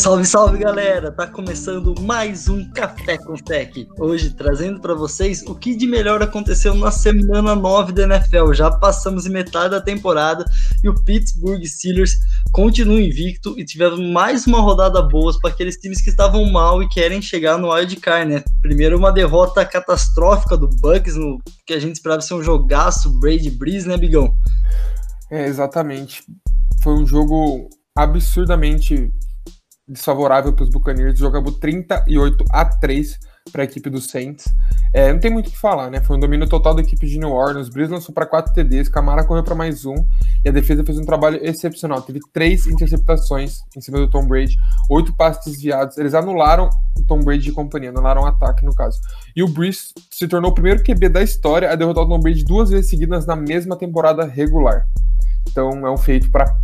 Salve, salve galera! Tá começando mais um Café com Tech. Hoje trazendo para vocês o que de melhor aconteceu na semana 9 da NFL. Já passamos em metade da temporada e o Pittsburgh Steelers continua invicto e tivemos mais uma rodada boa para aqueles times que estavam mal e querem chegar no wild card, né? Primeiro uma derrota catastrófica do Bucks, no que a gente esperava ser um jogaço Brady Breeze, né, Bigão? É, exatamente. Foi um jogo absurdamente desfavorável para os Buccaneers. O jogo acabou 38 a 3 para a equipe do Saints. É, não tem muito o que falar, né? Foi um domínio total da equipe de New Orleans. Breeze lançou para 4 TDs, Camara correu para mais um e a defesa fez um trabalho excepcional. Teve três interceptações em cima do Tom Brady, oito passes desviados. Eles anularam o Tom Brady de companhia, anularam o ataque no caso. E o Breeze se tornou o primeiro QB da história a derrotar o Tom Brady duas vezes seguidas na mesma temporada regular. Então é um feito para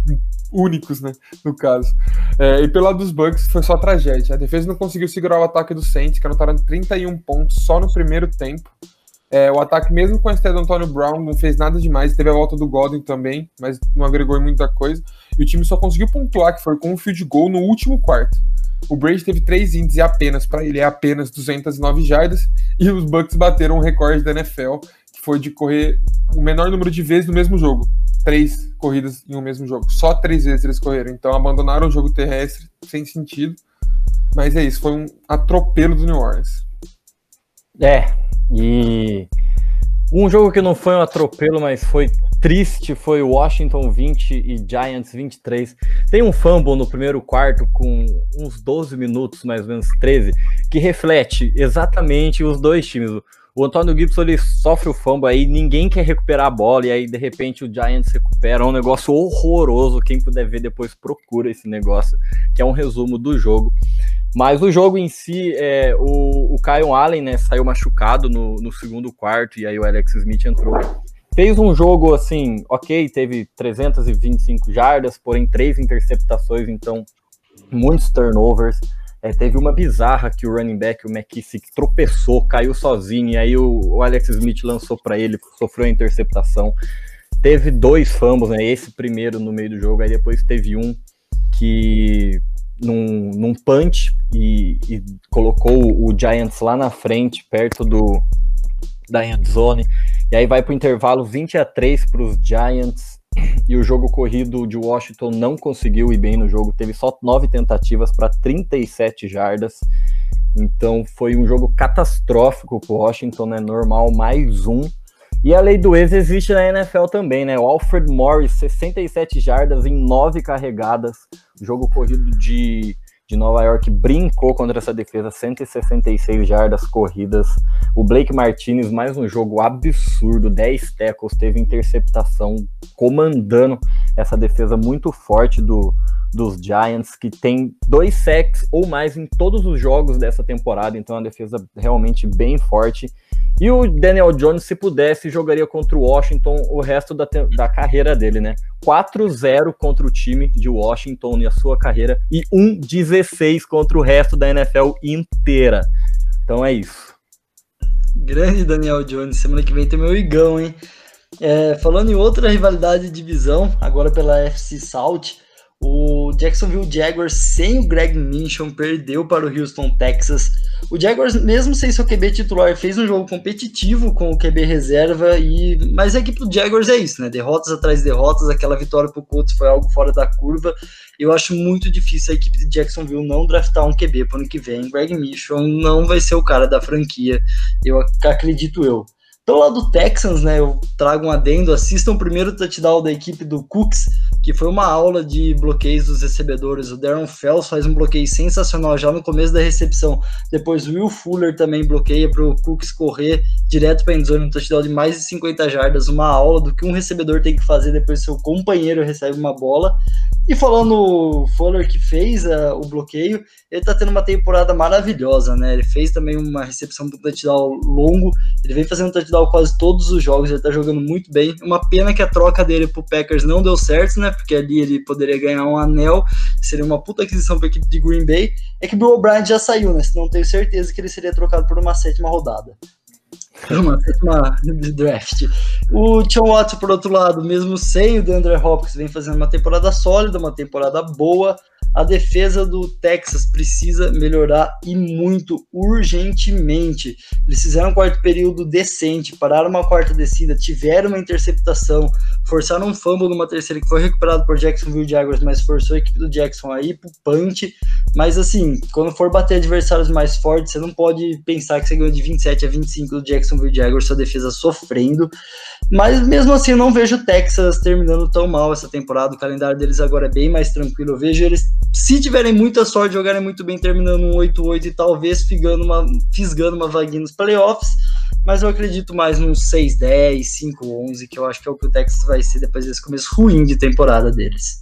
únicos, né, no caso. É, e pelo lado dos Bucks foi só tragédia. A defesa não conseguiu segurar o ataque do Saints, que anotaram 31 pontos só no primeiro tempo. É, o ataque, mesmo com a estreia do Antônio Brown, não fez nada demais. Teve a volta do Godwin também, mas não agregou muita coisa. E o time só conseguiu pontuar, que foi com um field goal no último quarto. O Brady teve três índices apenas, para ele, é apenas 209 jardas. E os Bucks bateram um recorde da NFL, que foi de correr o menor número de vezes no mesmo jogo três corridas em um mesmo jogo. Só três vezes eles correram. Então abandonaram o jogo terrestre sem sentido. Mas é isso, foi um atropelo do New Orleans. É, e um jogo que não foi um atropelo, mas foi triste, foi Washington 20 e Giants 23. Tem um fumble no primeiro quarto com uns 12 minutos, mais ou menos 13, que reflete exatamente os dois times. O Antônio Gibson ele sofre o fumble aí, ninguém quer recuperar a bola, e aí de repente o Giants recupera. É um negócio horroroso. Quem puder ver depois procura esse negócio, que é um resumo do jogo. Mas o jogo em si, é, o, o Kyle Allen né, saiu machucado no, no segundo quarto, e aí o Alex Smith entrou. Fez um jogo assim, ok, teve 325 jardas, porém três interceptações, então muitos turnovers. É, teve uma bizarra que o running back, o McKissick, tropeçou, caiu sozinho, e aí o, o Alex Smith lançou para ele, sofreu a interceptação. Teve dois fumbles, né? Esse primeiro no meio do jogo, aí depois teve um que num, num punch e, e colocou o Giants lá na frente, perto do da end zone. E aí vai para o intervalo 20 a 3 para os Giants e o jogo corrido de Washington não conseguiu ir bem no jogo, teve só nove tentativas para 37 jardas. Então foi um jogo catastrófico para Washington, né? Normal, mais um. E a lei do ex existe na NFL também, né? O Alfred Morris, 67 jardas em nove carregadas. Jogo corrido de de Nova York brincou contra essa defesa, 166 jardas corridas. O Blake Martinez, mais um jogo absurdo, 10 tackles, teve interceptação, comandando essa defesa muito forte do, dos Giants, que tem dois sacks ou mais em todos os jogos dessa temporada, então é uma defesa realmente bem forte. E o Daniel Jones, se pudesse, jogaria contra o Washington o resto da, da carreira dele, né? 4-0 contra o time de Washington e a sua carreira e 1-16 contra o resto da NFL inteira. Então é isso. Grande Daniel Jones, semana que vem tem meu igão, hein? É, falando em outra rivalidade de divisão, agora pela FC South, o Jacksonville Jaguars sem o Greg Minchon perdeu para o Houston Texas. O Jaguars, mesmo sem seu QB titular, fez um jogo competitivo com o QB reserva e mas a equipe do Jaguars é isso, né? Derrotas atrás de derrotas, aquela vitória para o Colts foi algo fora da curva. Eu acho muito difícil a equipe de Jacksonville não draftar um QB para o ano que vem. Greg Minchon não vai ser o cara da franquia, eu acredito eu. Do lado do Texans, né, eu trago um adendo, assistam o primeiro touchdown da equipe do Cooks, que foi uma aula de bloqueios dos recebedores. O Darren Fells faz um bloqueio sensacional já no começo da recepção. Depois o Will Fuller também bloqueia para o Cooks correr direto para a endzone, um touchdown de mais de 50 jardas, uma aula do que um recebedor tem que fazer depois seu companheiro recebe uma bola. E falando o Fuller que fez uh, o bloqueio, ele tá tendo uma temporada maravilhosa, né? Ele fez também uma recepção um touchdown longo, ele vem fazendo touchdown quase todos os jogos, ele tá jogando muito bem. Uma pena que a troca dele pro Packers não deu certo, né? Porque ali ele poderia ganhar um anel, seria uma puta aquisição para a equipe de Green Bay. É que Bill O'Brien já saiu, né? Não tenho certeza que ele seria trocado por uma sétima rodada uma sétima de draft. O John Watson, por outro lado, mesmo sem o DeAndre Hopkins, vem fazendo uma temporada sólida, uma temporada boa. A defesa do Texas precisa melhorar e muito urgentemente. Eles fizeram um quarto período decente, pararam uma quarta descida, tiveram uma interceptação, forçaram um fumble numa terceira que foi recuperado por Jacksonville Jaguars, mas forçou a equipe do Jackson a ir pro punch. Mas assim, quando for bater adversários mais fortes, você não pode pensar que você ganhou de 27 a 25 do Jacksonville Jaguars, sua defesa sofrendo. Mas mesmo assim, eu não vejo o Texas terminando tão mal essa temporada. O calendário deles agora é bem mais tranquilo. Eu vejo eles se tiverem muita sorte, jogarem muito bem, terminando um 8-8 e talvez fisgando uma, fisgando uma vaguinha nos playoffs, mas eu acredito mais num 6-10, 5-11, que eu acho que é o que o Texas vai ser depois desse começo ruim de temporada deles.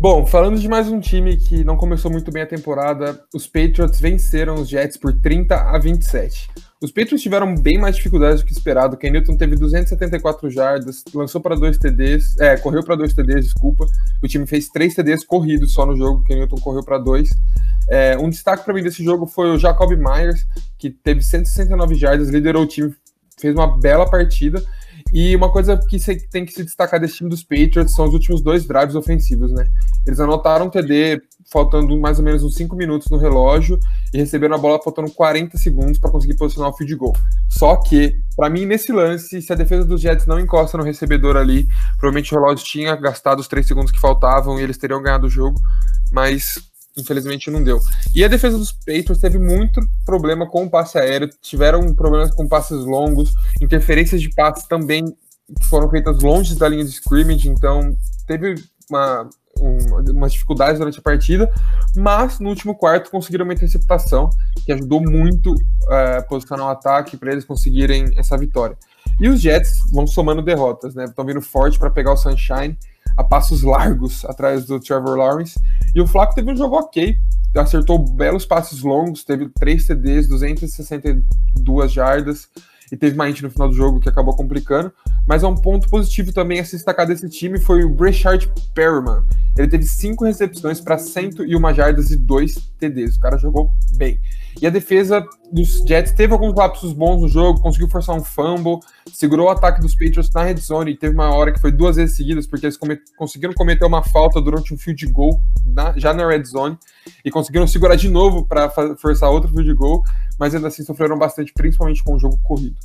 Bom, falando de mais um time que não começou muito bem a temporada, os Patriots venceram os Jets por 30 a 27. Os Patriots tiveram bem mais dificuldades do que esperado. Ken Newton teve 274 jardas, lançou para dois TDs, é, correu para dois TDs, desculpa. O time fez três TDs corridos só no jogo. Ken Newton correu para dois. É, um destaque para mim desse jogo foi o Jacob Myers, que teve 169 jardas, liderou o time, fez uma bela partida. E uma coisa que tem que se destacar desse time dos Patriots são os últimos dois drives ofensivos, né? Eles anotaram um TD faltando mais ou menos uns 5 minutos no relógio e receberam a bola faltando 40 segundos para conseguir posicionar o field goal. Só que, para mim, nesse lance, se a defesa dos Jets não encosta no recebedor ali, provavelmente o relógio tinha gastado os 3 segundos que faltavam e eles teriam ganhado o jogo, mas infelizmente não deu. E a defesa dos Patriots teve muito problema com o passe aéreo, tiveram problemas com passes longos, interferências de passes também foram feitas longe da linha de scrimmage, então teve uma, uma, umas dificuldades durante a partida, mas no último quarto conseguiram uma interceptação que ajudou muito é, a posicionar o ataque para eles conseguirem essa vitória. E os Jets vão somando derrotas, né? Estão vindo forte para pegar o Sunshine a passos largos atrás do Trevor Lawrence. E o Flaco teve um jogo ok, acertou belos passes longos, teve 3 CDs, 262 jardas e teve uma int no final do jogo que acabou complicando. Mas é um ponto positivo também a se destacar desse time foi o Breshard Perriman. Ele teve cinco recepções para 101 jardas e dois TDs. O cara jogou bem. E a defesa dos Jets teve alguns lapsos bons no jogo, conseguiu forçar um fumble, segurou o ataque dos Patriots na red zone e teve uma hora que foi duas vezes seguidas, porque eles come conseguiram cometer uma falta durante um field goal na, já na red zone e conseguiram segurar de novo para forçar outro field goal, mas ainda assim sofreram bastante, principalmente com o jogo corrido.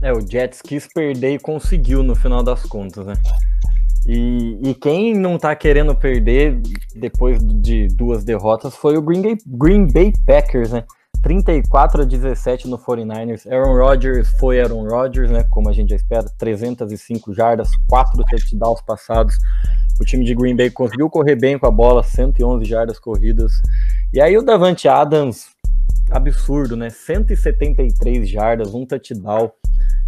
É, o Jets quis perder e conseguiu no final das contas, né? E, e quem não tá querendo perder depois de duas derrotas foi o Green Bay, Green Bay Packers, né? 34 a 17 no 49ers. Aaron Rodgers foi Aaron Rodgers, né? Como a gente já espera, 305 jardas, 4 touchdowns passados. O time de Green Bay conseguiu correr bem com a bola, 111 jardas corridas. E aí o Davante Adams, absurdo, né? 173 jardas, um touchdown.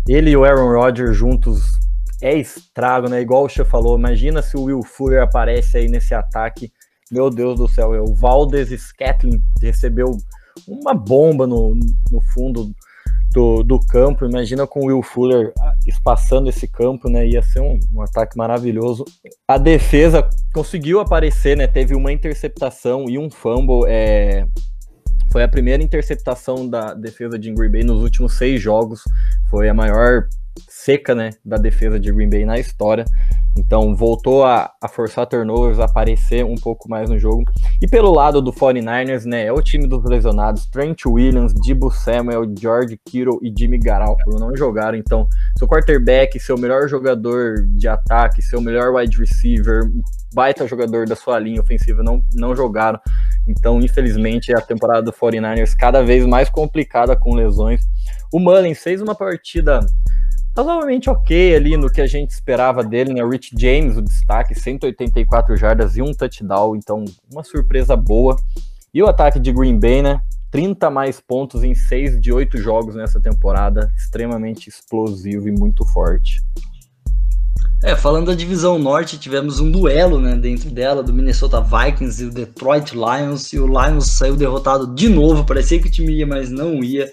Ele e o Aaron Rodgers juntos é estrago, né? Igual o Che falou, imagina se o Will Fuller aparece aí nesse ataque. Meu Deus do céu, é o Valdez Scatling recebeu uma bomba no, no fundo do, do campo. Imagina com o Will Fuller espaçando esse campo, né? Ia ser um, um, ataque maravilhoso. A defesa conseguiu aparecer, né? Teve uma interceptação e um fumble. É... Foi a primeira interceptação da defesa de Green Bay nos últimos seis jogos. Foi a maior seca, né, da defesa de Green Bay na história. Então voltou a, a forçar turnovers, a aparecer um pouco mais no jogo. E pelo lado do 49ers, né, é o time dos lesionados. Trent Williams, Dibu Samuel, George Kittle e Jimmy Garoppolo não jogaram. Então, seu quarterback, seu melhor jogador de ataque, seu melhor wide receiver, baita jogador da sua linha ofensiva não, não jogaram. Então, infelizmente, a temporada do 49ers cada vez mais complicada com lesões. O Mullins fez uma partida razoavelmente ok ali no que a gente esperava dele, né? O Rich James, o destaque, 184 jardas e um touchdown, então uma surpresa boa. E o ataque de Green Bay, né? 30 mais pontos em 6 de 8 jogos nessa temporada, extremamente explosivo e muito forte. É, falando da divisão norte, tivemos um duelo, né, dentro dela, do Minnesota Vikings e o Detroit Lions, e o Lions saiu derrotado de novo, parecia que o time ia, mas não ia.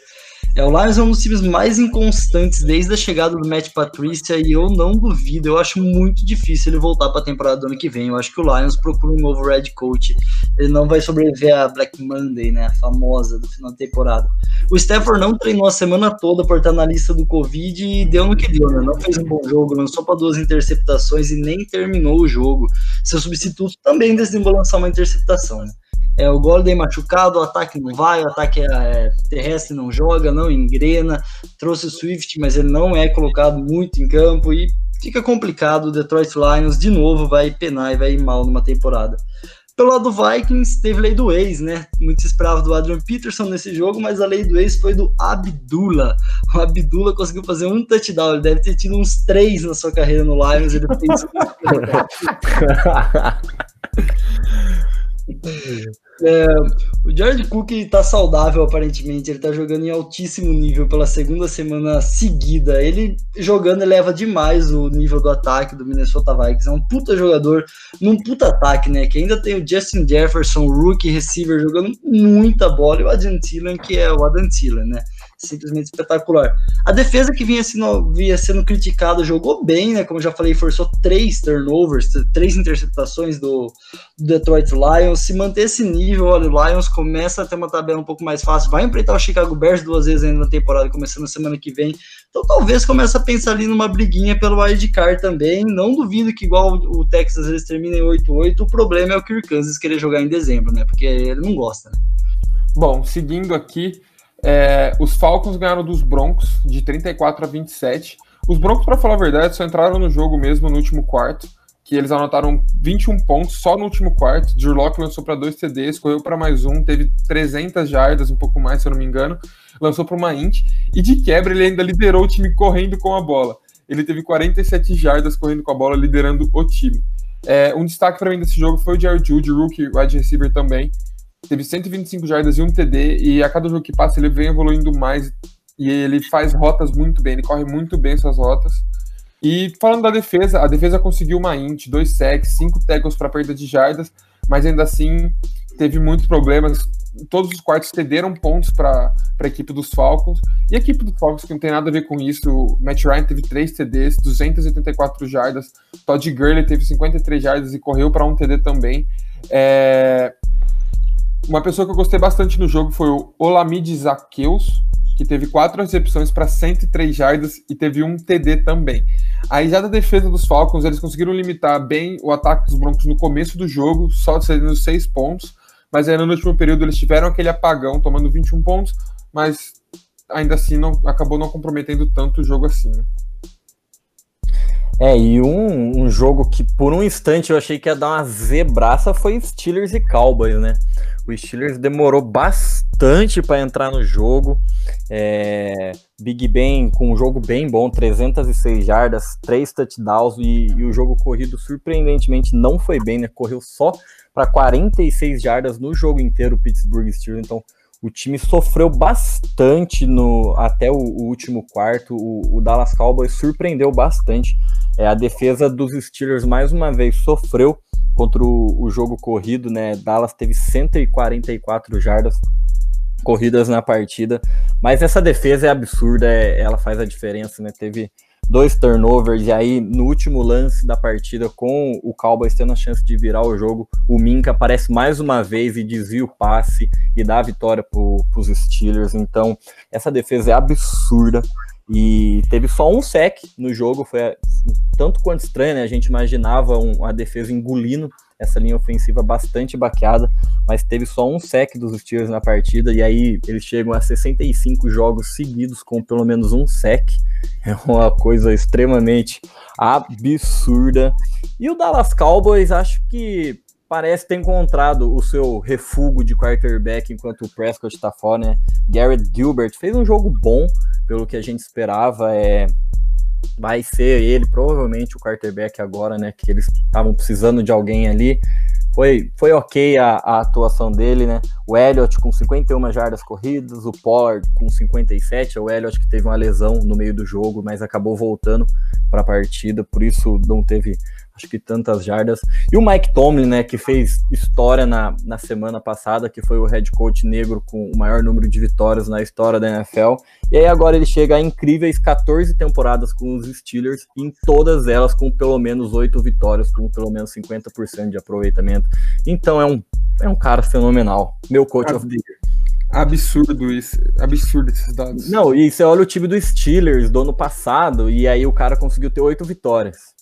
É, o Lions é um dos times mais inconstantes desde a chegada do Matt Patrícia e eu não duvido, eu acho muito difícil ele voltar para a temporada do ano que vem. Eu acho que o Lions procura um novo Red Coach. Ele não vai sobreviver a Black Monday, né, a famosa do final da temporada. O Stafford não treinou a semana toda por estar na lista do Covid e deu no que deu, né? Não fez um bom jogo, lançou para duas interceptações e nem terminou o jogo. Seu substituto também decidiu lançar uma interceptação, né? É, o Golden machucado, o ataque não vai, o ataque é, é, terrestre não joga, não engrena. Trouxe o Swift, mas ele não é colocado muito em campo e fica complicado. O Detroit Lions de novo vai penar e vai ir mal numa temporada. Pelo lado do Vikings, teve lei do ex, né? Muito esperava do Adrian Peterson nesse jogo, mas a lei do ex foi do Abdullah. O Abdullah conseguiu fazer um touchdown, ele deve ter tido uns três na sua carreira no Lions. Ele fez... É, o Jared Cook está saudável, aparentemente. Ele está jogando em altíssimo nível pela segunda semana seguida. Ele jogando eleva demais o nível do ataque do Minnesota Vikings. É um puta jogador num puta ataque, né? Que ainda tem o Justin Jefferson, rookie receiver, jogando muita bola, e o Adam Thielen, que é o Adam Thielen, né? Simplesmente espetacular. A defesa que vinha sendo, vinha sendo criticada jogou bem, né? Como já falei, forçou três turnovers, três interceptações do, do Detroit Lions. Se manter esse nível, olha, o Lions começa a ter uma tabela um pouco mais fácil. Vai enfrentar o Chicago Bears duas vezes ainda na temporada, começando na semana que vem. Então talvez comece a pensar ali numa briguinha pelo wildcard também. Não duvido que igual o Texas eles terminem 8-8. O problema é o Kirk Kansas querer jogar em dezembro, né? Porque ele não gosta, né? Bom, seguindo aqui, é, os Falcons ganharam dos Broncos de 34 a 27. Os Broncos, para falar a verdade, só entraram no jogo mesmo no último quarto, que eles anotaram 21 pontos só no último quarto. Drew lançou para dois TDs, correu para mais um, teve 300 jardas, um pouco mais, se eu não me engano, lançou para uma int e de quebra ele ainda liderou o time correndo com a bola. Ele teve 47 jardas correndo com a bola, liderando o time. É, um destaque para mim desse jogo foi o Jared Jude, rookie wide receiver também, teve 125 jardas e um TD, e a cada jogo que passa ele vem evoluindo mais, e ele faz rotas muito bem, ele corre muito bem suas rotas. E falando da defesa, a defesa conseguiu uma int, dois sacks, cinco tackles para perda de jardas, mas ainda assim teve muitos problemas. Todos os quartos cederam pontos para a equipe dos Falcons. E a equipe dos Falcons, que não tem nada a ver com isso, o Matt Ryan teve 3 TDs, 284 jardas. Todd Gurley teve 53 jardas e correu para um TD também. É, uma pessoa que eu gostei bastante no jogo foi o Olamide Zaqueus, que teve quatro recepções para 103 jardas e teve um TD também. Aí já da defesa dos Falcons, eles conseguiram limitar bem o ataque dos Broncos no começo do jogo, só cedendo seis pontos, mas aí no último período eles tiveram aquele apagão, tomando 21 pontos, mas ainda assim não acabou não comprometendo tanto o jogo assim, né? É, e um, um jogo que por um instante eu achei que ia dar uma zebraça foi Steelers e Cowboys, né? O Steelers demorou bastante para entrar no jogo. É, Big Ben com um jogo bem bom, 306 jardas, 3 touchdowns e, e, o jogo corrido surpreendentemente não foi bem, né? Correu só para 46 jardas no jogo inteiro o Pittsburgh Steelers. Então o time sofreu bastante no até o, o último quarto. O, o, Dallas Cowboys surpreendeu bastante. É, a defesa dos Steelers mais uma vez sofreu contra o, o jogo corrido, né? Dallas teve 144 jardas corridas na partida, mas essa defesa é absurda, é, ela faz a diferença, né? Teve dois turnovers e aí no último lance da partida com o Cowboys tendo a chance de virar o jogo, o Minka aparece mais uma vez e desvia o passe e dá a vitória para os Steelers. Então essa defesa é absurda. E teve só um sec no jogo, foi tanto quanto estranho, né? A gente imaginava um, a defesa engolindo essa linha ofensiva bastante baqueada, mas teve só um sec dos Steelers na partida, e aí eles chegam a 65 jogos seguidos com pelo menos um sec. É uma coisa extremamente absurda. E o Dallas Cowboys, acho que parece ter encontrado o seu refúgio de quarterback enquanto o Prescott está fora, né? Garrett Gilbert fez um jogo bom, pelo que a gente esperava. É, vai ser ele, provavelmente, o quarterback agora, né? Que eles estavam precisando de alguém ali. Foi, foi ok a, a, atuação dele, né? O Elliott com 51 jardas corridas, o Pollard com 57. O Elliott que teve uma lesão no meio do jogo, mas acabou voltando para a partida, por isso não teve acho que tantas jardas. E o Mike Tomlin, né, que fez história na, na semana passada, que foi o head coach negro com o maior número de vitórias na história da NFL. E aí agora ele chega a incríveis 14 temporadas com os Steelers, em todas elas com pelo menos 8 vitórias, com pelo menos 50% de aproveitamento. Então é um, é um cara fenomenal. Meu coach of the year. Absurdo isso, absurdo esses dados. Não, e você olha o time do Steelers do ano passado, e aí o cara conseguiu ter oito vitórias.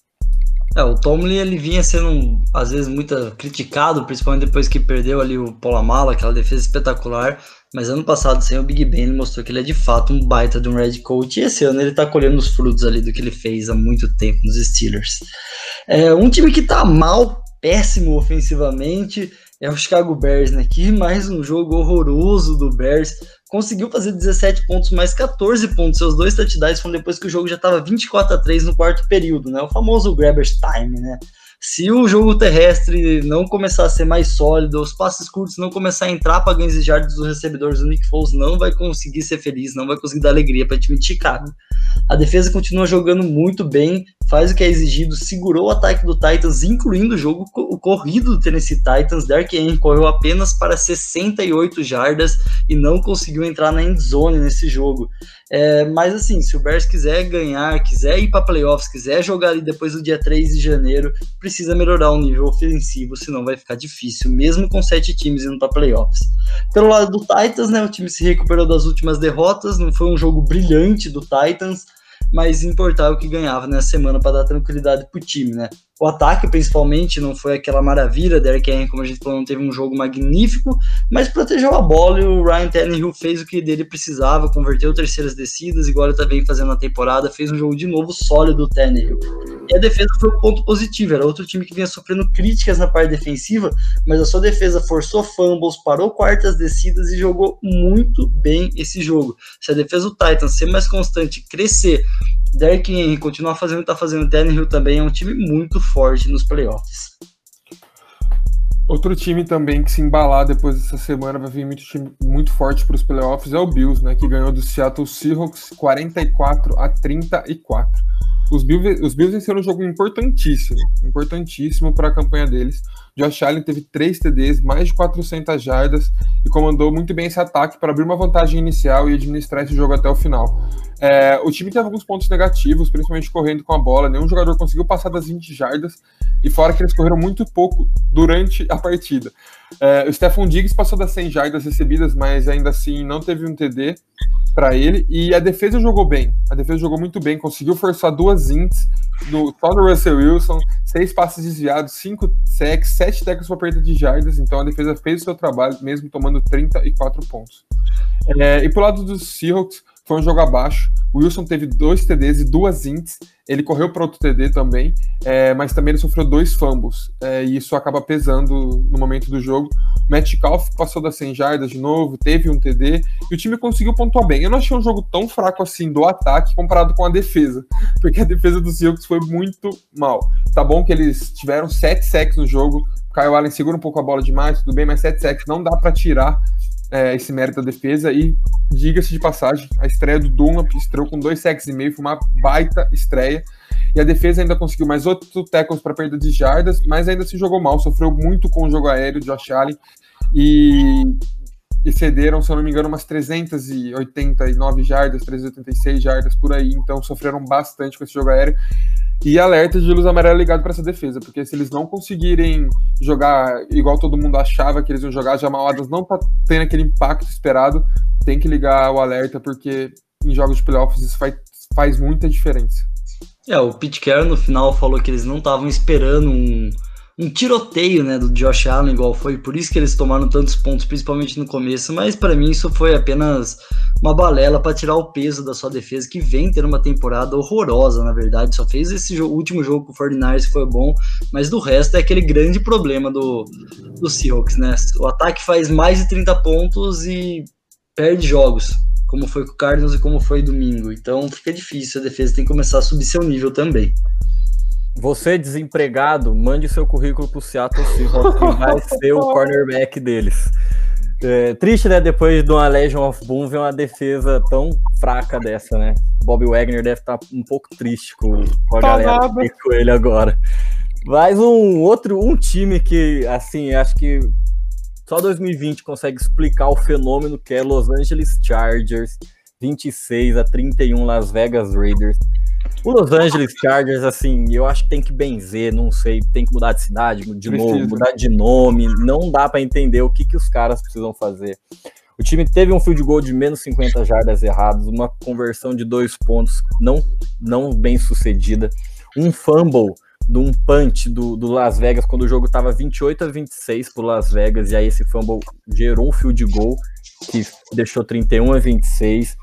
É, o Tomlin ele vinha sendo às vezes muito criticado, principalmente depois que perdeu ali o Polamala, aquela defesa espetacular. Mas ano passado, sem o Big Ben, ele mostrou que ele é de fato um baita de um red coach. E esse ano ele tá colhendo os frutos ali do que ele fez há muito tempo nos Steelers. É um time que tá mal, péssimo ofensivamente é o Chicago Bears, né? Que mais um jogo horroroso do Bears. Conseguiu fazer 17 pontos, mais 14 pontos. Seus dois touchdowns foram depois que o jogo já estava 24 a 3 no quarto período, né? O famoso Grabber's Time, né? Se o jogo terrestre não começar a ser mais sólido, os passes curtos não começar a entrar para ganhos de jardas dos recebedores, o Nick Foles não vai conseguir ser feliz, não vai conseguir dar alegria para time de Chicago. A defesa continua jogando muito bem, faz o que é exigido, segurou o ataque do Titans, incluindo o jogo o corrido do Tennessee Titans. Derek Henry correu apenas para 68 jardas e não conseguiu entrar na end zone nesse jogo. É, mas assim, se o Bears quiser ganhar, quiser ir para playoffs, quiser jogar ali depois do dia 3 de janeiro, precisa melhorar o nível ofensivo, senão vai ficar difícil, mesmo com sete times indo para playoffs. Pelo lado do Titans, né, o time se recuperou das últimas derrotas, não foi um jogo brilhante do Titans, mas importava o que ganhava nessa semana para dar tranquilidade para o time, né? O ataque, principalmente, não foi aquela maravilha. Derek Henry, como a gente falou, não teve um jogo magnífico, mas protegeu a bola e o Ryan Tannehill fez o que dele precisava, converteu terceiras descidas, igual ele também fazendo na temporada, fez um jogo de novo sólido do Tannehill. E a defesa foi um ponto positivo, era outro time que vinha sofrendo críticas na parte defensiva, mas a sua defesa forçou fumbles, parou quartas descidas e jogou muito bem esse jogo. Se a defesa do Titans ser mais constante, crescer, Derek Henry continuar fazendo o que tá fazendo, Tannehill também é um time muito forte nos playoffs. Outro time também que se embalar depois dessa semana vai vir muito, time, muito forte para os playoffs é o Bills, né, que ganhou do Seattle Seahawks 44 a 34. Os Bills, os Bills venceram um jogo importantíssimo, importantíssimo para a campanha deles. Josh Allen teve três TDs, mais de 400 jardas e comandou muito bem esse ataque para abrir uma vantagem inicial e administrar esse jogo até o final. É, o time teve alguns pontos negativos, principalmente correndo com a bola. Nenhum jogador conseguiu passar das 20 jardas e fora que eles correram muito pouco durante a partida. É, o Stephon Diggs passou das 100 jardas recebidas, mas ainda assim não teve um TD para ele. E a defesa jogou bem. A defesa jogou muito bem, conseguiu forçar duas ints do, só Russell Wilson, seis passes desviados, cinco sacks, sete tackles para perda de jardas. Então a defesa fez o seu trabalho, mesmo tomando 34 pontos. É, e pro lado dos Seahawks, foi um jogo abaixo. O Wilson teve dois TDs e duas ints. Ele correu para outro TD também, é, mas também ele sofreu dois fumbles. É, e isso acaba pesando no momento do jogo. O Metcalf passou das 100 jardas de novo, teve um TD e o time conseguiu pontuar bem. Eu não achei um jogo tão fraco assim do ataque comparado com a defesa, porque a defesa dos Seahawks foi muito mal. Tá bom que eles tiveram sete sacks no jogo. Kyle Allen segura um pouco a bola demais, tudo bem, mas sete sacks não dá para tirar é, esse mérito da defesa. E diga-se de passagem, a estreia do Dunlap estreou com dois sacks e meio, foi uma baita estreia. E a defesa ainda conseguiu mais outro tackles para perda de jardas, mas ainda se jogou mal, sofreu muito com o jogo aéreo de Josh Allen. E, e cederam, se eu não me engano, umas 389 jardas, 386 jardas por aí. Então sofreram bastante com esse jogo aéreo. E alerta de luz amarela ligado para essa defesa, porque se eles não conseguirem jogar igual todo mundo achava que eles iam jogar, Jamal Adams não tá tendo aquele impacto esperado, tem que ligar o alerta, porque em jogos de playoffs isso faz, faz muita diferença. É, o Pete Carroll no final falou que eles não estavam esperando um, um tiroteio, né, do Josh Allen, igual foi, por isso que eles tomaram tantos pontos, principalmente no começo, mas para mim isso foi apenas uma balela para tirar o peso da sua defesa, que vem tendo uma temporada horrorosa, na verdade. Só fez esse jogo, último jogo com o 49ers que foi bom, mas do resto é aquele grande problema do, do Seahawks, né? O ataque faz mais de 30 pontos e perde jogos, como foi com o Cardinals e como foi domingo. Então fica difícil, a defesa tem que começar a subir seu nível também. Você desempregado, mande seu currículo pro Seattle Seahawks, que vai ser o cornerback deles. É, triste, né? Depois de uma Legion of Boom, ver uma defesa tão fraca dessa, né? Bob Wagner deve estar tá um pouco triste com, com a tá galera que com ele agora. Mais um outro, um time que, assim, acho que só 2020 consegue explicar o fenômeno que é Los Angeles Chargers, 26 a 31 Las Vegas Raiders. O Los Angeles Chargers, assim, eu acho que tem que benzer, não sei, tem que mudar de cidade, de novo, mudar de nome, não dá para entender o que, que os caras precisam fazer. O time teve um field goal de menos 50 jardas errados, uma conversão de dois pontos não, não bem sucedida, um fumble de um punch do, do Las Vegas quando o jogo estava 28 a 26 para Las Vegas, e aí esse fumble gerou um field goal que deixou 31 a 26.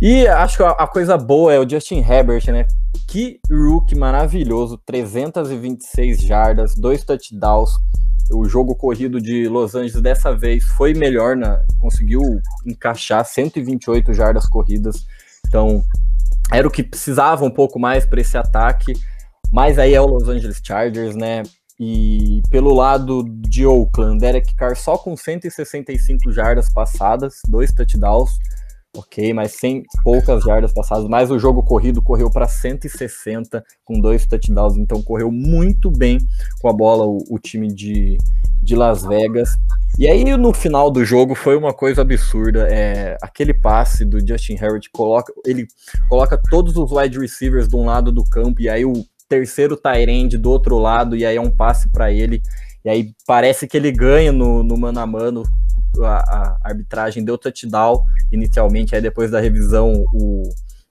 E acho que a, coisa boa é o Justin Herbert, né? Que rookie maravilhoso, 326 jardas, dois touchdowns. O jogo corrido de Los Angeles dessa vez foi melhor, na, conseguiu encaixar 128 jardas corridas. Então, era o que precisava um pouco mais para esse ataque. Mas aí é o Los Angeles Chargers, né? E pelo lado de Oakland, Derek Carr só com 165 jardas passadas, dois touchdowns ok, mas sem poucas jardas passadas, mas o jogo corrido correu para 160 com dois touchdowns, então correu muito bem com a bola o, o, time de, de Las Vegas. E aí no final do jogo foi uma coisa absurda, é, aquele passe do Justin Herbert coloca, ele coloca todos os wide receivers de um lado do campo e aí o terceiro end do outro lado e aí é um passe para ele e aí parece que ele ganha no, no mano a mano a, a arbitragem deu touchdown inicialmente, aí depois da revisão o,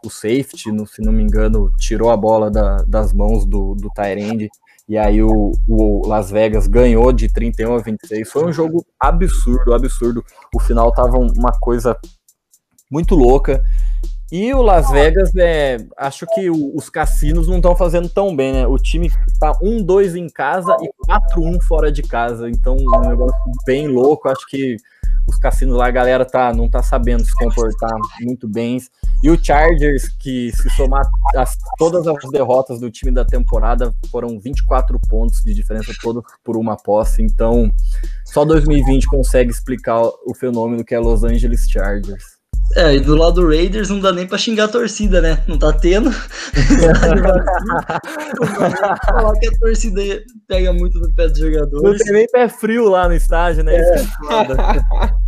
o safety, no, se não me engano, tirou a bola da, das mãos do, do Tyrande, e aí o, o, Las Vegas ganhou de 31 a 26. Foi um jogo absurdo, absurdo. O final tava uma coisa muito louca. E o Las Vegas, é, acho que os cassinos não estão fazendo tão bem, né? O time tá 1-2 em casa e 4-1 fora de casa. Então, um negócio bem louco. Acho que os cassinos lá, a galera tá, não tá sabendo se comportar muito bem. E o Chargers, que se somar as, todas as derrotas do time da temporada, foram 24 pontos de diferença toda por uma posse. Então, só 2020 consegue explicar o fenômeno que é Los Angeles Chargers. É, e do lado do Raiders não dá nem pra xingar a torcida, né? Não tá tendo. Falar que a torcida pega muito no pé dos jogadores. Não tem nem pé frio lá no estádio, né? É.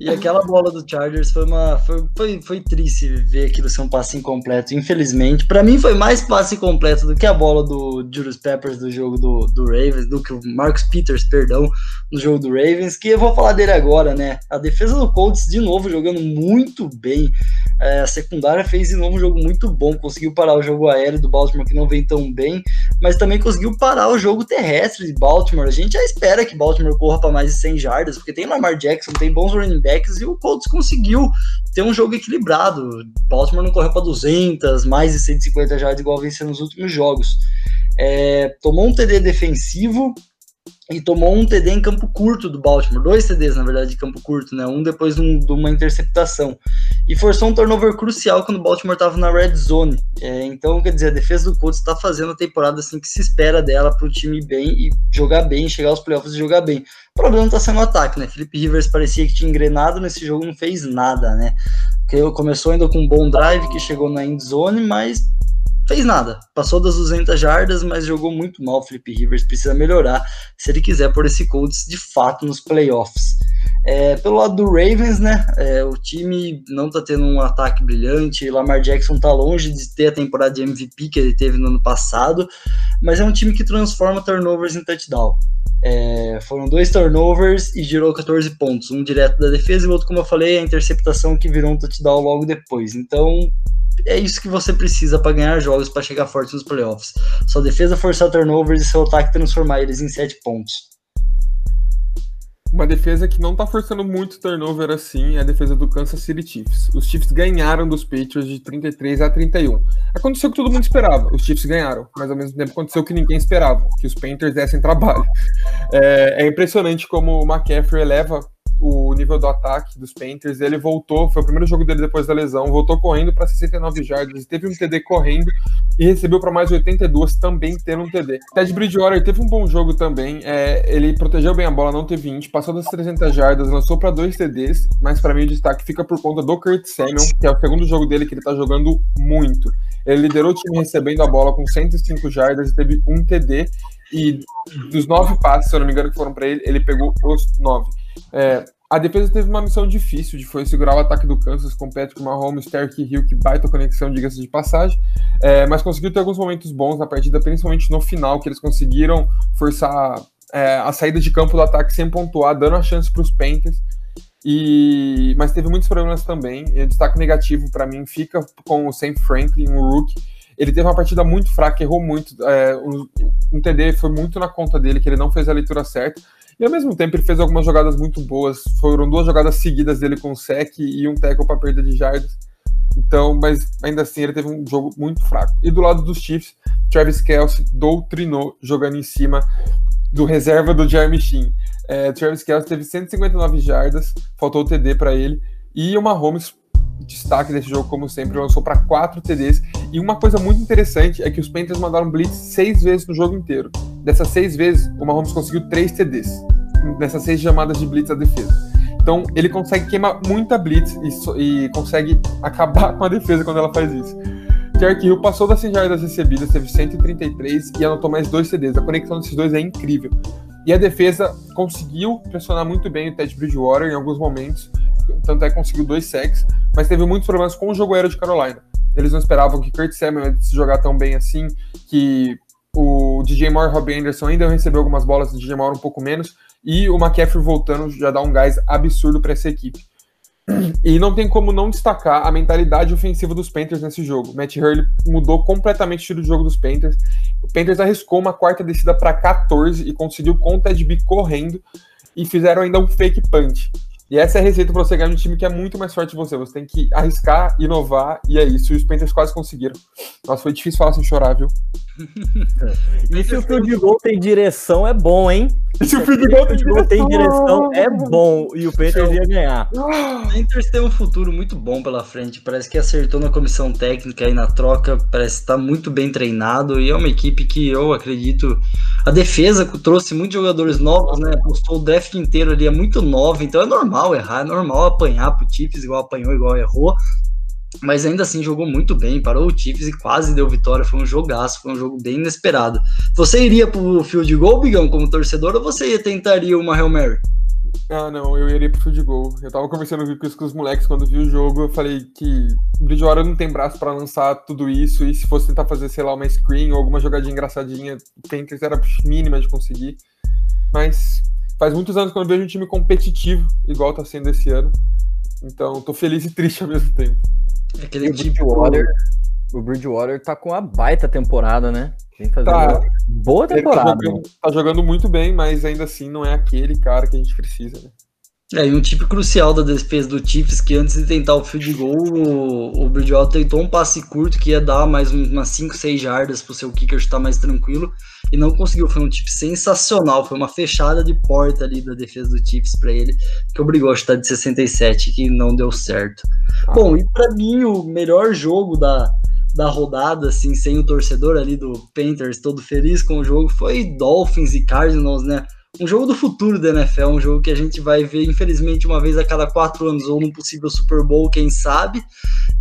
E aquela bola do Chargers foi uma. Foi, foi, foi triste ver aquilo ser um passe incompleto, infelizmente. Para mim foi mais passe incompleto do que a bola do Julius Peppers do jogo do, do Ravens, do que o Marcus Peters, perdão, no jogo do Ravens, que eu vou falar dele agora, né? A defesa do Colts de novo jogando muito bem. É, a secundária fez de novo um jogo muito bom, conseguiu parar o jogo aéreo do Baltimore, que não vem tão bem, mas também conseguiu parar o jogo terrestre de Baltimore. A gente já espera que Baltimore corra para mais de 100 jardas, porque tem Lamar Jackson, tem bons running backs backs e o Colts conseguiu ter um jogo equilibrado. Baltimore não correu para 200, mais de 150 jardas igual venceu nos últimos jogos. É, tomou um TD defensivo e tomou um TD em campo curto do Baltimore, dois TDs na verdade de campo curto, né? Um depois de, um, de uma interceptação e forçou um turnover crucial quando o Baltimore estava na red zone. É, então, quer dizer, a defesa do Colts está fazendo a temporada assim que se espera dela para o time bem e jogar bem, chegar aos playoffs e jogar bem. O problema está sendo o ataque, né? Felipe Rivers parecia que tinha engrenado nesse jogo, não fez nada, né? Começou ainda com um bom drive que chegou na end zone, mas fez nada. Passou das 200 jardas, mas jogou muito mal. Felipe Rivers precisa melhorar se ele quiser pôr esse Colts de fato nos playoffs. É, pelo lado do Ravens, né? É, o time não tá tendo um ataque brilhante. Lamar Jackson tá longe de ter a temporada de MVP que ele teve no ano passado, mas é um time que transforma turnovers em touchdown. É, foram dois turnovers e girou 14 pontos, um direto da defesa e o outro, como eu falei, a interceptação que virou um touchdown logo depois. Então, é isso que você precisa para ganhar jogos, para chegar forte nos playoffs. Sua defesa forçar turnovers e seu ataque transformar eles em 7 pontos. Uma defesa que não tá forçando muito turnover assim é a defesa do Kansas City Chiefs. Os Chiefs ganharam dos Patriots de 33 a 31. Aconteceu o que todo mundo esperava, os Chiefs ganharam, mas ao mesmo tempo aconteceu o que ninguém esperava, que os Panthers dessem trabalho. É, é impressionante como o McCaffrey eleva o nível do ataque dos Panthers. Ele voltou, foi o primeiro jogo dele depois da lesão, voltou correndo para 69 jardas, teve um TD correndo e recebeu para mais 82, também tendo um TD. Ted Bridgewater teve um bom jogo também, é, ele protegeu bem a bola, não teve 20, passou das 300 jardas, lançou para dois TDs, mas para mim o destaque fica por conta do Kurt Samuel, que é o segundo jogo dele que ele tá jogando muito. Ele liderou o time recebendo a bola com 105 jardas e teve um TD. E dos nove passes, se eu não me engano, que foram para ele, ele pegou os nove. É, a defesa teve uma missão difícil, de foi segurar o ataque do Kansas com Patrick Mahomes, Terry Hill, que baita conexão, diga-se de passagem, é, mas conseguiu ter alguns momentos bons na partida, principalmente no final, que eles conseguiram forçar é, a saída de campo do ataque sem pontuar, dando a chance para os Panthers. E, mas teve muitos problemas também. E o destaque negativo para mim fica com o Sam Franklin, um rookie. Ele teve uma partida muito fraca, errou muito. É, um, um TD foi muito na conta dele, que ele não fez a leitura certa. E ao mesmo tempo ele fez algumas jogadas muito boas. Foram duas jogadas seguidas dele com sec e um tackle para perda de jardas. Então, mas ainda assim ele teve um jogo muito fraco. E do lado dos Chiefs, Travis Kelsey doutrinou jogando em cima do reserva do Jeremy Sheen. É, Travis Kelce teve 159 jardas, faltou o TD para ele, e o Mahomes, destaque desse jogo, como sempre, lançou para 4 TDs. E uma coisa muito interessante é que os Panthers mandaram blitz seis vezes no jogo inteiro. Dessas seis vezes, o Mahomes conseguiu 3 TDs, nessas seis chamadas de blitz à defesa. Então, ele consegue queimar muita blitz e, e consegue acabar com a defesa quando ela faz isso. Terry Hill passou das 100 jardas recebidas, teve 133 e anotou mais dois CDs. A conexão desses dois é incrível. E a defesa conseguiu pressionar muito bem o Ted Bridgewater em alguns momentos, tanto é que conseguiu dois sacks, mas teve muitos problemas com o jogo aéreo de Carolina. Eles não esperavam que Kurt Samuel se jogar tão bem assim, que o DJ Moore e Robbie Anderson ainda recebeu algumas bolas, o DJ Moore um pouco menos, e o McCaffrey voltando já dá um gás absurdo para essa equipe. E não tem como não destacar a mentalidade ofensiva dos Panthers nesse jogo. Matt Hurley mudou completamente o estilo de jogo dos Panthers. O Panthers arriscou uma quarta descida para 14 e conseguiu com o Ted B correndo e fizeram ainda um fake punch. E essa é a receita para você ganhar um time que é muito mais forte que você. Você tem que arriscar, inovar, e é isso. E os Panthers quase conseguiram. Nossa, foi difícil falar sem chorar, viu? e se o field goal tem direção, é bom, hein? E se o field goal tem, tem direção, é bom. E o Panthers ia ganhar. O Panthers tem um futuro muito bom pela frente. Parece que acertou na comissão técnica e na troca. Parece estar muito bem treinado. E é uma equipe que eu acredito a defesa trouxe muitos jogadores novos, né? Postou o draft inteiro ali, é muito nova, então é normal errar, é normal apanhar pro Chiefs, igual apanhou, igual errou. Mas ainda assim jogou muito bem, parou o Chiefs e quase deu vitória. Foi um jogaço, foi um jogo bem inesperado. Você iria pro field goal, Bigão, como torcedor, ou você tentaria uma Hail Mary? Ah, não, eu iria pro field goal. Eu tava conversando com os, com os moleques quando vi o jogo, eu falei que o Bridgewater não tem braço para lançar tudo isso, e se fosse tentar fazer, sei lá, uma screen ou alguma jogadinha engraçadinha, tem que era mínima de conseguir. Mas faz muitos anos que eu não vejo um time competitivo, igual tá sendo esse ano. Então, tô feliz e triste ao mesmo tempo. Aquele Bridgewater, o Bridgewater tá com uma baita temporada, né? Tem fazer tá. boa temporada. Tá jogando, tá jogando, muito bem, mas ainda assim não é aquele cara que a gente precisa, né? É, e um tipo crucial da defesa do Chiefs, que antes de tentar o field goal, o, o Bridgewater tentou um passe curto que ia dar mais umas 5, 6 jardas pro seu kicker estar mais tranquilo, e não conseguiu. Foi um tip sensacional, foi uma fechada de porta ali da defesa do Chiefs para ele, que obrigou a chutar de 67, que não deu certo. Ah. Bom, e para mim o melhor jogo da, da rodada, assim, sem o torcedor ali do Panthers todo feliz com o jogo, foi Dolphins e Cardinals, né? Um jogo do futuro da NFL, um jogo que a gente vai ver, infelizmente, uma vez a cada quatro anos, ou num possível Super Bowl, quem sabe,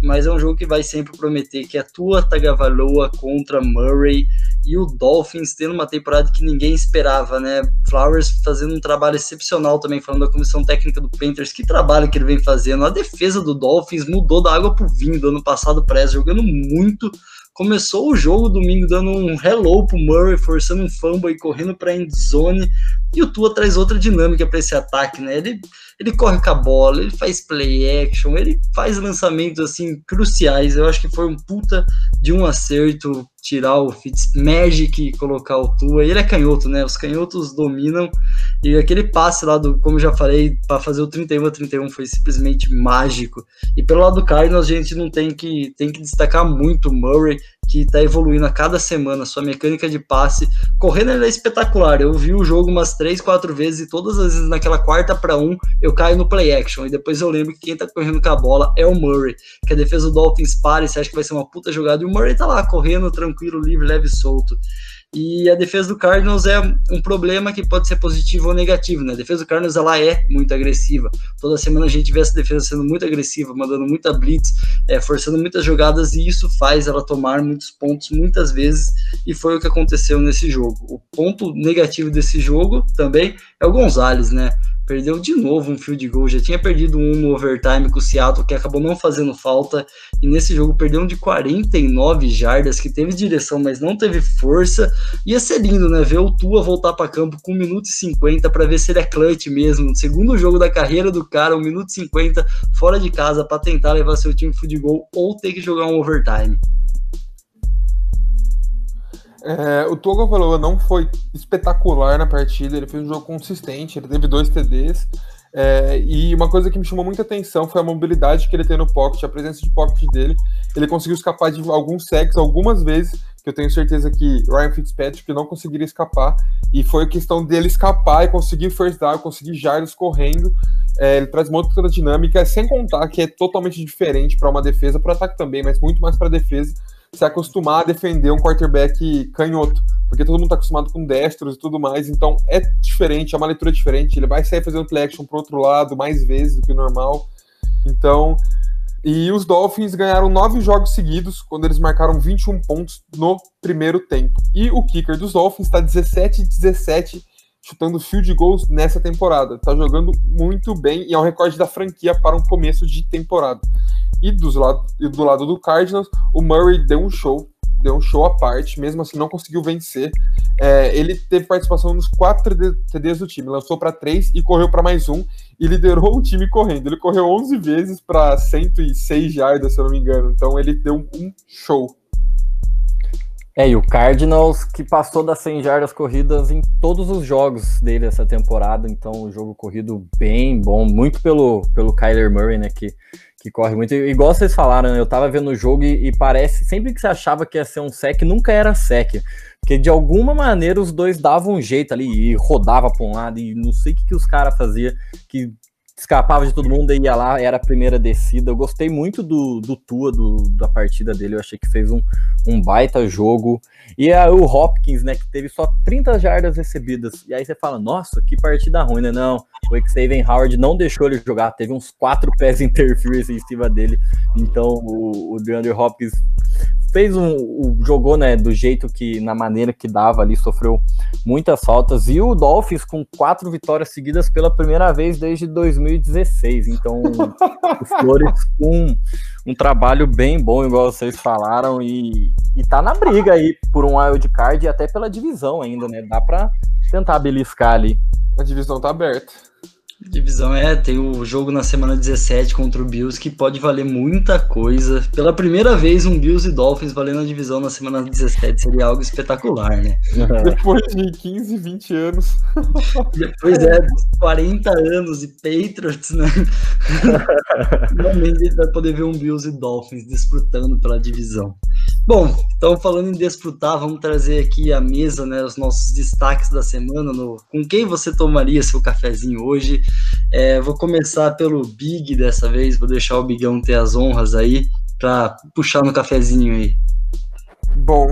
mas é um jogo que vai sempre prometer que a tua Tagovailoa contra Murray e o Dolphins tendo uma temporada que ninguém esperava, né? Flowers fazendo um trabalho excepcional também, falando da comissão técnica do Panthers, que trabalho que ele vem fazendo. A defesa do Dolphins mudou da água pro vinho do ano passado, parece, jogando muito começou o jogo domingo dando um hello pro Murray, forçando um fumble e correndo para end zone. E o Tua traz outra dinâmica para esse ataque, né? Ele, ele corre com a bola, ele faz play action, ele faz lançamentos assim cruciais. Eu acho que foi um puta de um acerto tirar o Fitzmagic e colocar o Tua. Ele é canhoto, né? Os canhotos dominam. E aquele passe lá do, como já falei, para fazer o 31 a 31 foi simplesmente mágico. E pelo lado do Cardinals, a gente não tem que tem que destacar muito o Murray, que está evoluindo a cada semana, sua mecânica de passe. Correndo ele é espetacular. Eu vi o jogo umas três, quatro vezes e todas as vezes naquela quarta para um eu caio no play action. E depois eu lembro que quem está correndo com a bola é o Murray, que a defesa do Dolphins para e você acha que vai ser uma puta jogada. E o Murray tá lá correndo tranquilo, livre, leve e solto. E a defesa do Cardinals é um problema que pode ser positivo ou negativo, né? A defesa do Cardinals ela é muito agressiva. Toda semana a gente vê essa defesa sendo muito agressiva, mandando muita blitz, é, forçando muitas jogadas e isso faz ela tomar muitos pontos muitas vezes e foi o que aconteceu nesse jogo. O ponto negativo desse jogo também é o Gonzalez, né? Perdeu de novo um field goal, já tinha perdido um no overtime com o Seattle, que acabou não fazendo falta, e nesse jogo perdeu um de 49 jardas, que teve direção, mas não teve força. Ia ser lindo, né, ver o Tua voltar para campo com 1 minuto e 50 para ver se ele é clutch mesmo, segundo jogo da carreira do cara, 1 minuto e 50 fora de casa para tentar levar seu time field goal ou ter que jogar um overtime. É, o Togo falou não foi espetacular na partida, ele fez um jogo consistente, ele teve dois TDs. É, e uma coisa que me chamou muita atenção foi a mobilidade que ele tem no pocket, a presença de pocket dele. Ele conseguiu escapar de alguns sacks algumas vezes, que eu tenho certeza que Ryan Fitzpatrick não conseguiria escapar. E foi questão dele escapar e conseguir first down, conseguir jardas correndo. É, ele traz uma outra dinâmica, sem contar que é totalmente diferente para uma defesa, para ataque também, mas muito mais para defesa se acostumar a defender um quarterback canhoto, porque todo mundo está acostumado com destros e tudo mais, então é diferente, é uma leitura diferente, ele vai sair fazendo play action pro outro lado mais vezes do que o normal. Então, e os Dolphins ganharam nove jogos seguidos, quando eles marcaram 21 pontos no primeiro tempo. E o kicker dos Dolphins está 17-17 chutando field goals nessa temporada. Tá jogando muito bem e é um recorde da franquia para um começo de temporada. E, dos lado, e do lado do Cardinals, o Murray deu um show, deu um show à parte, mesmo assim não conseguiu vencer. É, ele teve participação nos quatro TDs do time, lançou para três e correu para mais um e liderou o time correndo. Ele correu 11 vezes para 106 jardas, se eu não me engano. Então ele deu um show. É, e o Cardinals que passou das 100 jardas corridas em todos os jogos dele essa temporada, então um jogo corrido bem bom, muito pelo, pelo Kyler Murray, né, que, que corre muito. E, igual vocês falaram, né, eu tava vendo o jogo e, e, parece, sempre que você achava que ia ser um sec, nunca era sec, porque de alguma maneira os dois davam um jeito ali e rodava para um lado e não sei o que, que os caras faziam, que escapava de todo mundo e ia lá, era a primeira descida. Eu gostei muito do, do Tua, do, da partida dele, eu achei que fez um, um baita jogo. E aí o Hopkins, né, que teve só 30 jardas recebidas. E aí você fala, nossa, que partida ruim, né? Não, o Xavier Howard não deixou ele jogar, teve uns quatro pés interference em cima dele. Então o, o DeAndre Hopkins fez um, jogou né do jeito que na maneira que dava ali sofreu muitas faltas. E o Dolphins com quatro vitórias seguidas pela primeira vez desde 2016 então o Flores com um trabalho bem bom igual vocês falaram. E, e tá na briga aí por um wild card e até pela divisão ainda né? Dá para tentar beliscar ali. A divisão tá aberta Divisão é, tem o jogo na semana 17 contra o Bills que pode valer muita coisa. Pela primeira vez, um Bills e Dolphins valendo a divisão na semana 17 seria algo espetacular, né? Depois de 15, 20 anos. Depois é, 40 anos e Patriots, né? Finalmente a gente vai poder ver um Bills e Dolphins disputando pela divisão. Bom, então falando em desfrutar, vamos trazer aqui à mesa né, os nossos destaques da semana. No, com quem você tomaria seu cafezinho hoje? É, vou começar pelo Big dessa vez, vou deixar o Bigão ter as honras aí para puxar no cafezinho aí. Bom,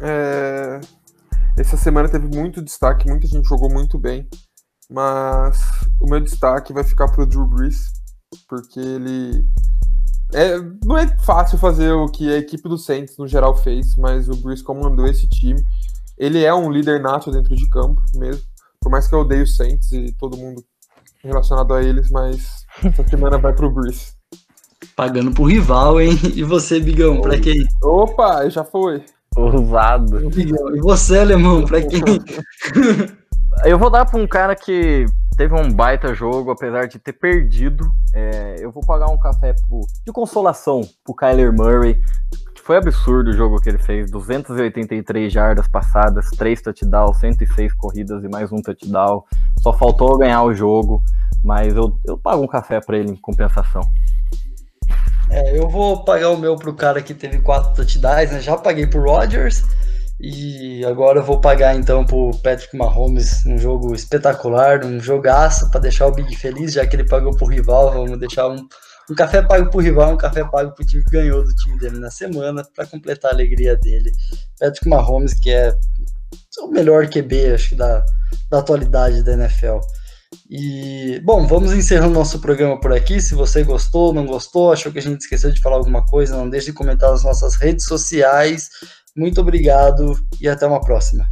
é... essa semana teve muito destaque, muita gente jogou muito bem, mas o meu destaque vai ficar para o Drew Brees, porque ele é, não é fácil fazer o que a equipe do Saints no geral fez, mas o Bruce comandou esse time. Ele é um líder nato dentro de campo mesmo. Por mais que eu odeie o Saints e todo mundo relacionado a eles, mas essa semana vai pro Bruce. Pagando pro rival, hein? E você, Bigão, pra quem? Opa, já foi. Ousado. E você, Alemão, pra quem? eu vou dar pra um cara que teve um baita jogo, apesar de ter perdido. É, eu vou pagar um café pro, de consolação pro Kyler Murray. Foi absurdo o jogo que ele fez. 283 jardas passadas, 3 touchdowns, 106 corridas e mais um touchdown. Só faltou ganhar o jogo, mas eu, eu pago um café para ele em compensação. É, eu vou pagar o meu pro cara que teve quatro touchdowns, né? Já paguei pro Rodgers. E agora eu vou pagar então pro Patrick Mahomes um jogo espetacular, um jogaço para deixar o Big feliz, já que ele pagou pro rival. Vamos deixar um, um café pago pro rival, um café pago pro time que ganhou do time dele na semana, para completar a alegria dele. Patrick Mahomes, que é o melhor QB, acho que da, da atualidade da NFL. E, bom, vamos encerrando nosso programa por aqui. Se você gostou, não gostou, achou que a gente esqueceu de falar alguma coisa, não deixe de comentar nas nossas redes sociais. Muito obrigado e até uma próxima.